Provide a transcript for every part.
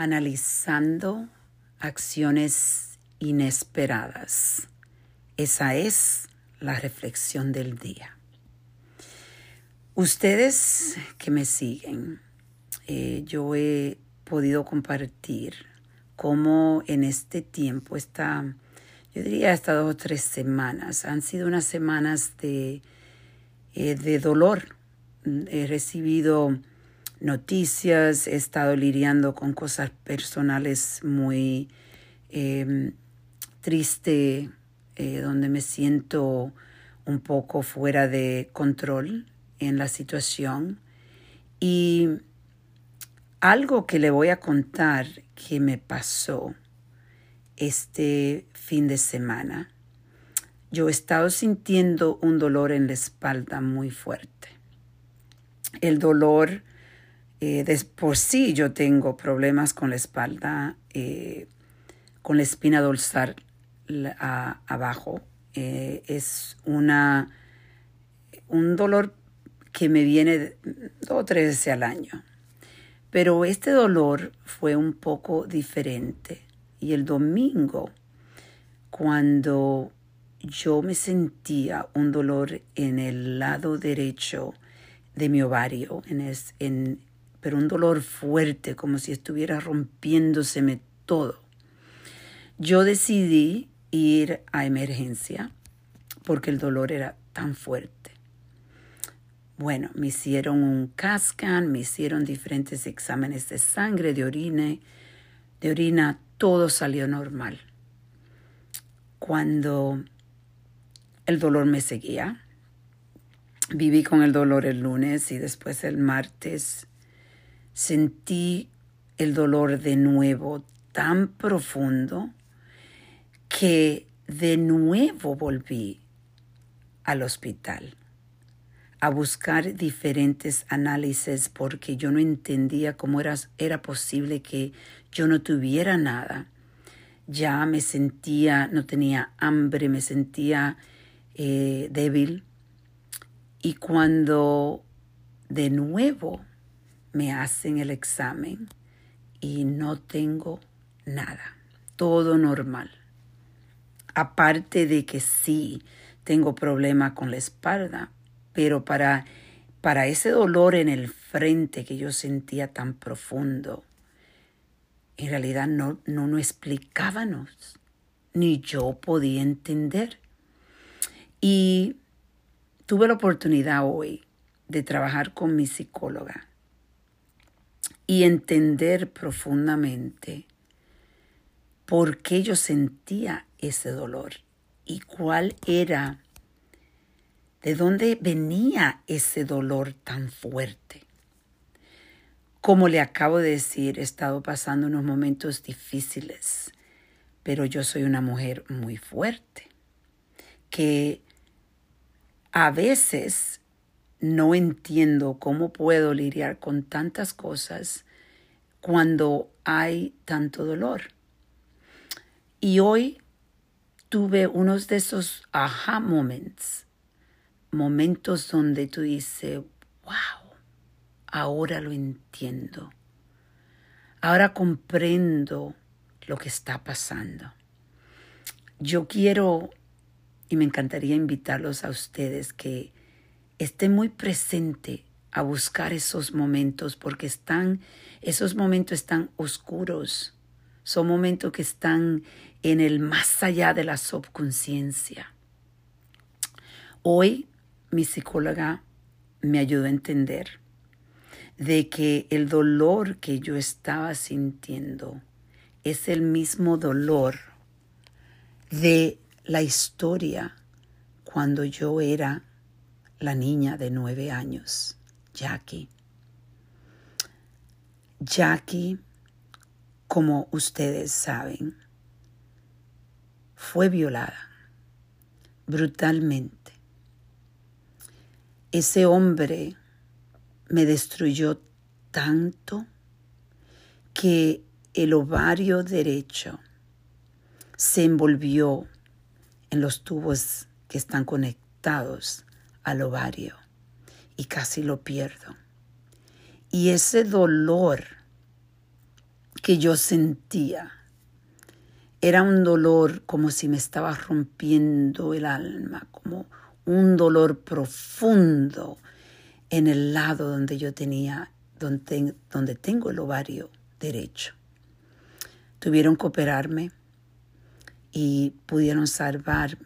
analizando acciones inesperadas. Esa es la reflexión del día. Ustedes que me siguen, eh, yo he podido compartir cómo en este tiempo, esta, yo diría hasta dos o tres semanas, han sido unas semanas de, eh, de dolor. He recibido noticias, he estado lidiando con cosas personales muy eh, triste, eh, donde me siento un poco fuera de control en la situación. Y algo que le voy a contar que me pasó este fin de semana. Yo he estado sintiendo un dolor en la espalda muy fuerte. El dolor eh, por sí yo tengo problemas con la espalda, eh, con la espina dorsal abajo. Eh, es una, un dolor que me viene dos o tres veces al año. Pero este dolor fue un poco diferente. Y el domingo, cuando yo me sentía un dolor en el lado derecho de mi ovario, en, en pero un dolor fuerte, como si estuviera rompiéndoseme todo. Yo decidí ir a emergencia porque el dolor era tan fuerte. Bueno, me hicieron un cascan, me hicieron diferentes exámenes de sangre, de orina, de orina, todo salió normal. Cuando el dolor me seguía, viví con el dolor el lunes y después el martes sentí el dolor de nuevo tan profundo que de nuevo volví al hospital a buscar diferentes análisis porque yo no entendía cómo era, era posible que yo no tuviera nada. Ya me sentía, no tenía hambre, me sentía eh, débil. Y cuando de nuevo me hacen el examen y no tengo nada, todo normal. Aparte de que sí tengo problema con la espalda, pero para, para ese dolor en el frente que yo sentía tan profundo, en realidad no, no nos explicábamos, ni yo podía entender. Y tuve la oportunidad hoy de trabajar con mi psicóloga y entender profundamente por qué yo sentía ese dolor y cuál era, de dónde venía ese dolor tan fuerte. Como le acabo de decir, he estado pasando unos momentos difíciles, pero yo soy una mujer muy fuerte, que a veces no entiendo cómo puedo lidiar con tantas cosas cuando hay tanto dolor. Y hoy tuve unos de esos aha moments, momentos donde tú dices, wow, ahora lo entiendo. Ahora comprendo lo que está pasando. Yo quiero y me encantaría invitarlos a ustedes que esté muy presente a buscar esos momentos porque están, esos momentos están oscuros. Son momentos que están en el más allá de la subconsciencia. Hoy mi psicóloga me ayudó a entender de que el dolor que yo estaba sintiendo es el mismo dolor de la historia cuando yo era la niña de nueve años, Jackie. Jackie, como ustedes saben, fue violada brutalmente. Ese hombre me destruyó tanto que el ovario derecho se envolvió en los tubos que están conectados al ovario y casi lo pierdo. Y ese dolor que yo sentía. Era un dolor como si me estaba rompiendo el alma, como un dolor profundo en el lado donde yo tenía, donde, donde tengo el ovario derecho. Tuvieron que operarme y pudieron salvar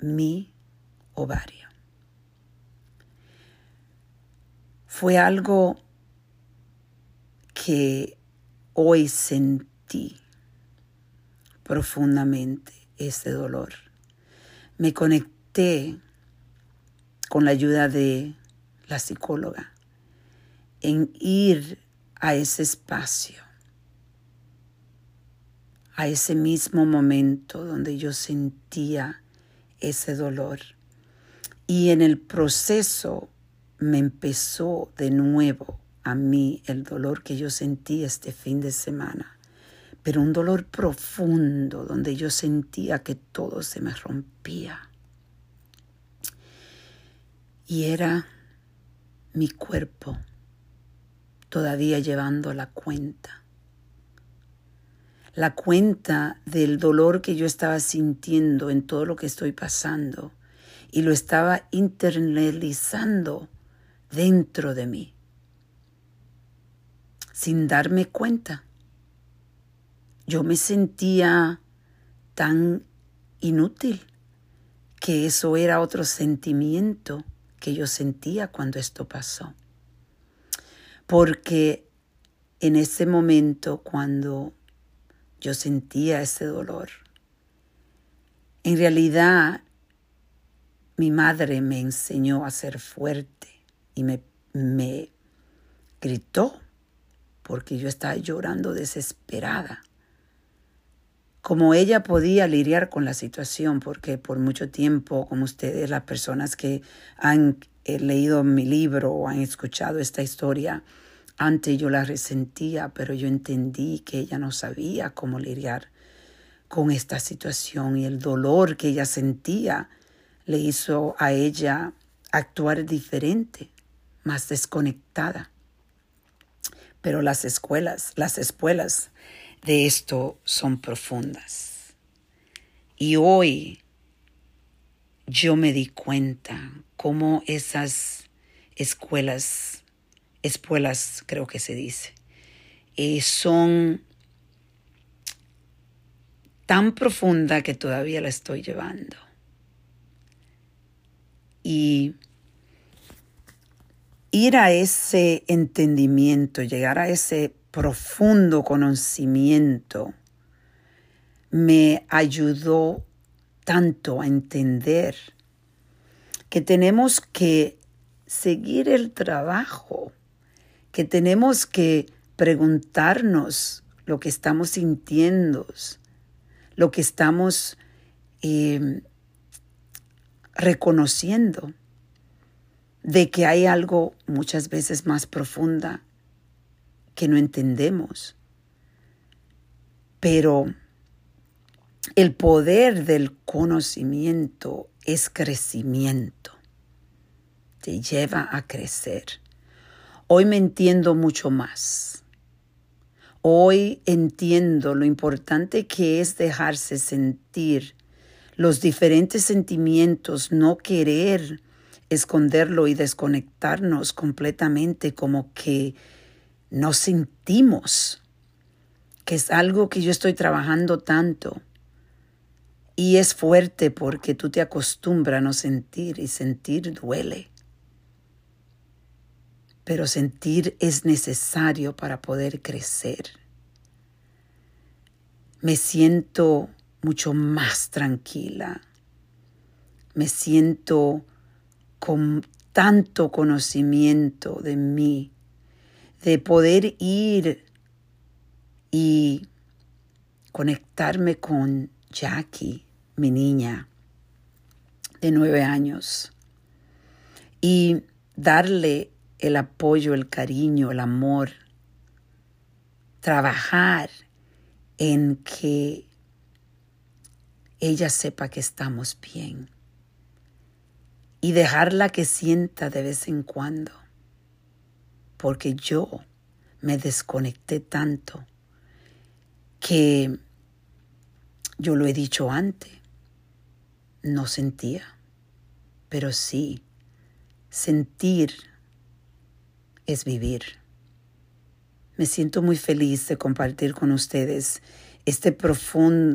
mi ovario. Fue algo que hoy sentí profundamente ese dolor. Me conecté con la ayuda de la psicóloga en ir a ese espacio, a ese mismo momento donde yo sentía ese dolor. Y en el proceso me empezó de nuevo a mí el dolor que yo sentí este fin de semana, pero un dolor profundo donde yo sentía que todo se me rompía. Y era mi cuerpo todavía llevando la cuenta. La cuenta del dolor que yo estaba sintiendo en todo lo que estoy pasando y lo estaba internalizando dentro de mí sin darme cuenta. Yo me sentía tan inútil que eso era otro sentimiento que yo sentía cuando esto pasó. Porque en ese momento cuando yo sentía ese dolor, en realidad mi madre me enseñó a ser fuerte y me, me gritó porque yo estaba llorando desesperada. Como ella podía lidiar con la situación, porque por mucho tiempo, como ustedes, las personas que han eh, leído mi libro o han escuchado esta historia, antes yo la resentía, pero yo entendí que ella no sabía cómo lidiar con esta situación y el dolor que ella sentía le hizo a ella actuar diferente, más desconectada. Pero las escuelas, las escuelas de esto son profundas. Y hoy yo me di cuenta cómo esas escuelas, escuelas creo que se dice, eh, son tan profunda que todavía la estoy llevando. Y ir a ese entendimiento, llegar a ese profundo conocimiento, me ayudó tanto a entender que tenemos que seguir el trabajo, que tenemos que preguntarnos lo que estamos sintiendo, lo que estamos eh, reconociendo de que hay algo muchas veces más profunda que no entendemos. Pero el poder del conocimiento es crecimiento. Te lleva a crecer. Hoy me entiendo mucho más. Hoy entiendo lo importante que es dejarse sentir los diferentes sentimientos, no querer esconderlo y desconectarnos completamente como que no sentimos que es algo que yo estoy trabajando tanto. Y es fuerte porque tú te acostumbras a no sentir y sentir duele. Pero sentir es necesario para poder crecer. Me siento mucho más tranquila. Me siento con tanto conocimiento de mí, de poder ir y conectarme con Jackie, mi niña de nueve años, y darle el apoyo, el cariño, el amor, trabajar en que ella sepa que estamos bien y dejarla que sienta de vez en cuando, porque yo me desconecté tanto que yo lo he dicho antes, no sentía, pero sí, sentir es vivir. Me siento muy feliz de compartir con ustedes este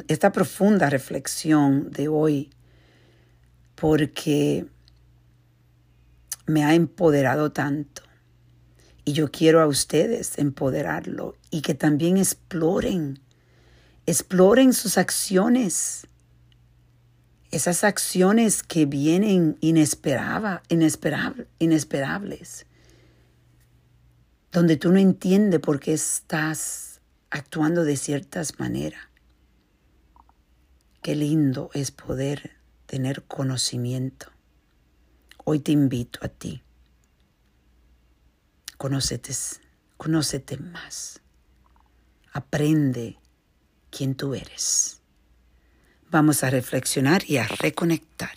esta profunda reflexión de hoy, porque me ha empoderado tanto. Y yo quiero a ustedes empoderarlo y que también exploren, exploren sus acciones, esas acciones que vienen inesperaba, inesperables, donde tú no entiendes por qué estás actuando de ciertas maneras. Qué lindo es poder tener conocimiento. Hoy te invito a ti. Conócete, conócete más. Aprende quién tú eres. Vamos a reflexionar y a reconectar.